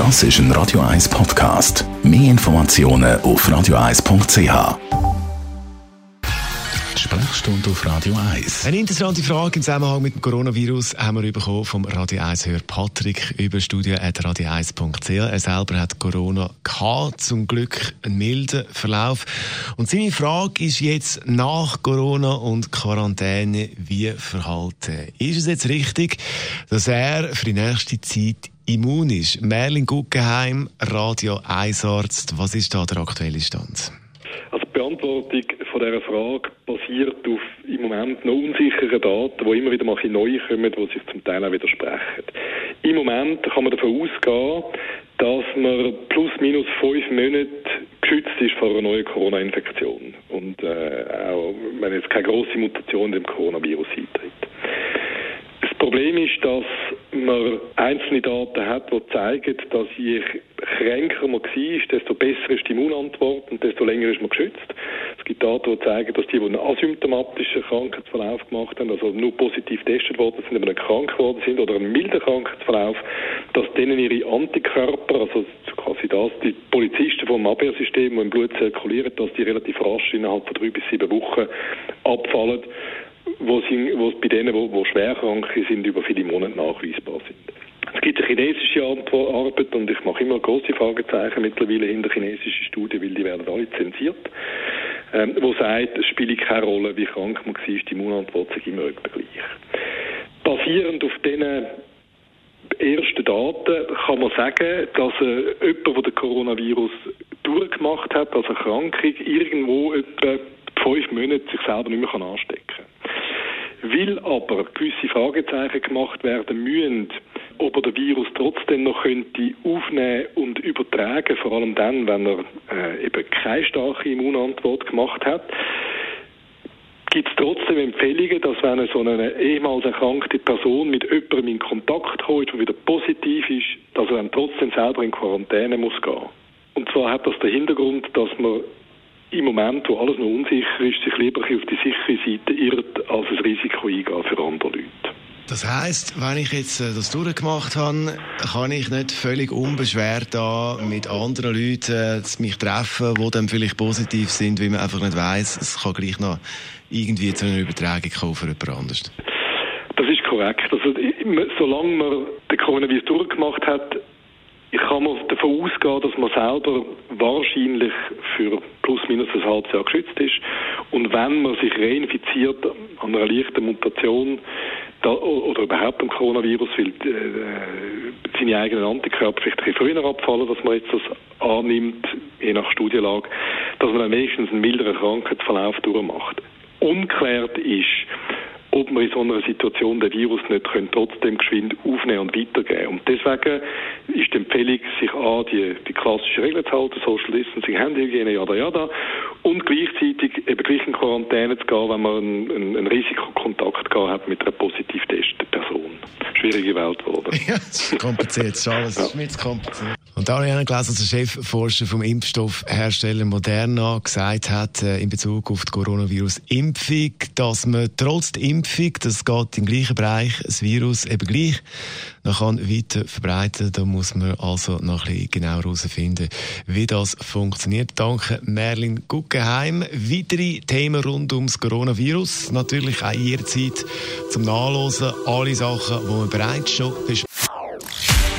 Das ist ein Radio 1 Podcast. Mehr Informationen auf radio1.ch. Sprechstunde auf Radio 1. Eine interessante Frage im Zusammenhang mit dem Coronavirus haben wir bekommen vom Radio 1 Hör Patrick über studio.radio1.ch. Er selber hat Corona gehabt, zum Glück einen milden Verlauf. Und seine Frage ist jetzt nach Corona und Quarantäne, wie verhalten? Ist es jetzt richtig, dass er für die nächste Zeit immun ist? Merlin Guggenheim, Radio 1 Arzt, was ist da der aktuelle Stand? Also die Beantwortung von dieser Frage basiert auf im Moment noch unsicheren Daten, die immer wieder mal neu kommen, die sich zum Teil auch widersprechen. Im Moment kann man davon ausgehen, dass man plus minus fünf Monate geschützt ist vor einer neuen Corona-Infektion und äh, auch wenn jetzt keine große Mutation dem Coronavirus eintritt. Das Problem ist, dass man einzelne Daten hat, die zeigen, dass je kränker man war, desto besser ist die Immunantwort und desto länger ist man geschützt. Es gibt Daten, die zeigen, dass die, die einen asymptomatischen Krankheitsverlauf gemacht haben, also nur positiv getestet worden sind, aber krank geworden sind oder einen milden Krankheitsverlauf, dass denen ihre Antikörper, also quasi das, die Polizisten vom Abwehrsystem, die im Blut zirkulieren, dass die relativ rasch innerhalb von drei bis sieben Wochen abfallen wo, sind, wo bei denen, die, die schwer krank sind, über viele Monate nachweisbar sind. Es gibt eine chinesische Arbeit und ich mache immer große Fragezeichen mittlerweile hinter chinesischen Studien, weil die werden alle zensiert, ähm, wo sagt, es spielt keine Rolle, wie krank man war, die Immunantwort sei immer gleich. Basierend auf diesen ersten Daten kann man sagen, dass äh, jemand, der den Coronavirus durchgemacht hat, also Erkrankung, irgendwo etwa fünf Monate sich selber nicht mehr anstecken kann. Will aber gewisse Fragezeichen gemacht werden müssen, ob er den Virus trotzdem noch könnte aufnehmen und übertragen, vor allem dann, wenn er äh, eben keine starke Immunantwort gemacht hat, gibt es trotzdem Empfehlungen, dass wenn so eine ehemals erkrankte Person mit jemandem in Kontakt kommt, der wieder positiv ist, dass er dann trotzdem selber in Quarantäne muss gehen. Und zwar hat das den Hintergrund, dass man im Moment, wo alles noch unsicher ist, sich lieber auf die sichere Seite irrt, als ein Risiko eingehen für andere Leute. Das heißt, wenn ich jetzt äh, das durchgemacht habe, kann ich nicht völlig unbeschwert da mit anderen Leuten äh, mich treffen, die dann vielleicht positiv sind, weil man einfach nicht weiß, es kann gleich noch irgendwie zu einer Übertragung kommen für jemand anderes. Das ist korrekt. Also, solange man den Coronavirus durchgemacht hat, kann man davon ausgehen, dass man selber wahrscheinlich für plus minus ein halbes Jahr geschützt ist. Und wenn man sich reinfiziert an einer leichten Mutation da, oder überhaupt am Coronavirus, weil äh, seine eigenen Antikörper vielleicht ein früher abfallen, dass man jetzt das annimmt, je nach Studienlage, dass man dann wenigstens einen milderen Krankheitsverlauf durchmacht. Unklärt ist, ob man in so einer Situation den Virus nicht können, trotzdem geschwind aufnehmen und weitergeben. Und deswegen ist die Empfehlung, sich an die, die klassischen Regeln zu halten, Social Distancing, Handyhygiene, jada, jada, und gleichzeitig eben gleich in Quarantäne zu gehen, wenn man einen, einen, einen Risikokontakt gehabt hat mit einer positiv testeten Person. Schwierige Welt geworden. Ja, ist kompliziert, alles ja. ist kompliziert. Da habe gelesen, dass der Chefforscher vom Impfstoffhersteller Moderna gesagt hat, äh, in Bezug auf die Coronavirus-Impfung, dass man trotz der Impfung, das geht im gleichen Bereich, das Virus eben gleich noch kann weiter verbreiten. Da muss man also noch ein bisschen genauer herausfinden, wie das funktioniert. Danke Merlin Guggenheim. Weitere Themen rund ums Coronavirus, natürlich auch jederzeit zum Nachlesen. Alle Sachen, die man bereits schon